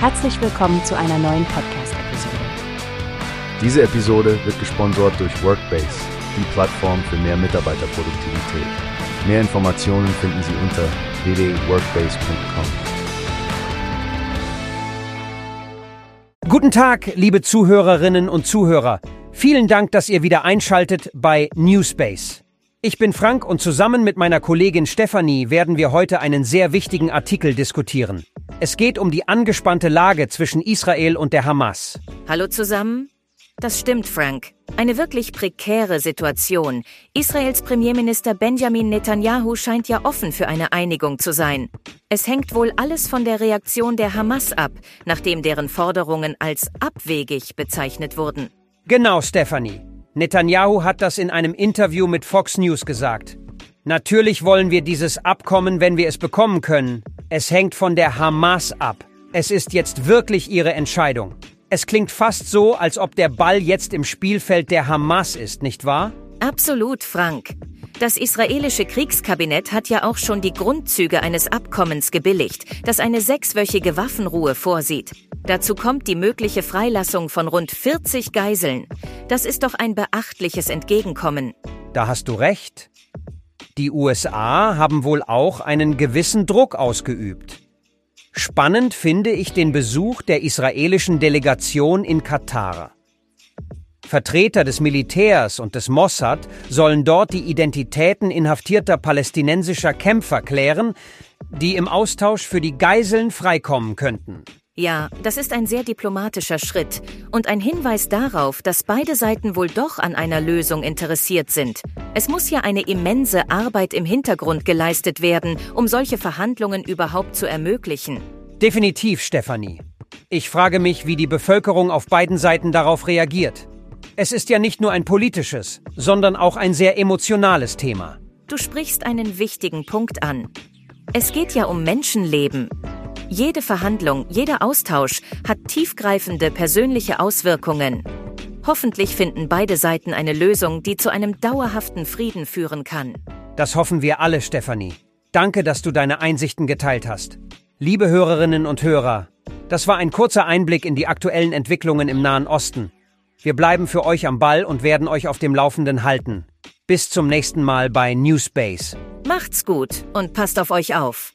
Herzlich willkommen zu einer neuen Podcast-Episode. Diese Episode wird gesponsert durch Workbase, die Plattform für mehr Mitarbeiterproduktivität. Mehr Informationen finden Sie unter www.workbase.com. Guten Tag, liebe Zuhörerinnen und Zuhörer. Vielen Dank, dass ihr wieder einschaltet bei Newspace. Ich bin Frank und zusammen mit meiner Kollegin Stefanie werden wir heute einen sehr wichtigen Artikel diskutieren. Es geht um die angespannte Lage zwischen Israel und der Hamas. Hallo zusammen. Das stimmt, Frank. Eine wirklich prekäre Situation. Israels Premierminister Benjamin Netanyahu scheint ja offen für eine Einigung zu sein. Es hängt wohl alles von der Reaktion der Hamas ab, nachdem deren Forderungen als abwegig bezeichnet wurden. Genau, Stephanie. Netanyahu hat das in einem Interview mit Fox News gesagt. Natürlich wollen wir dieses Abkommen, wenn wir es bekommen können. Es hängt von der Hamas ab. Es ist jetzt wirklich ihre Entscheidung. Es klingt fast so, als ob der Ball jetzt im Spielfeld der Hamas ist, nicht wahr? Absolut, Frank. Das israelische Kriegskabinett hat ja auch schon die Grundzüge eines Abkommens gebilligt, das eine sechswöchige Waffenruhe vorsieht. Dazu kommt die mögliche Freilassung von rund 40 Geiseln. Das ist doch ein beachtliches Entgegenkommen. Da hast du recht. Die USA haben wohl auch einen gewissen Druck ausgeübt. Spannend finde ich den Besuch der israelischen Delegation in Katar. Vertreter des Militärs und des Mossad sollen dort die Identitäten inhaftierter palästinensischer Kämpfer klären, die im Austausch für die Geiseln freikommen könnten. Ja, das ist ein sehr diplomatischer Schritt und ein Hinweis darauf, dass beide Seiten wohl doch an einer Lösung interessiert sind. Es muss ja eine immense Arbeit im Hintergrund geleistet werden, um solche Verhandlungen überhaupt zu ermöglichen. Definitiv, Stefanie. Ich frage mich, wie die Bevölkerung auf beiden Seiten darauf reagiert. Es ist ja nicht nur ein politisches, sondern auch ein sehr emotionales Thema. Du sprichst einen wichtigen Punkt an. Es geht ja um Menschenleben. Jede Verhandlung, jeder Austausch hat tiefgreifende persönliche Auswirkungen. Hoffentlich finden beide Seiten eine Lösung, die zu einem dauerhaften Frieden führen kann. Das hoffen wir alle, Stefanie. Danke, dass du deine Einsichten geteilt hast. Liebe Hörerinnen und Hörer, das war ein kurzer Einblick in die aktuellen Entwicklungen im Nahen Osten. Wir bleiben für euch am Ball und werden euch auf dem Laufenden halten. Bis zum nächsten Mal bei Newspace. Macht's gut und passt auf euch auf.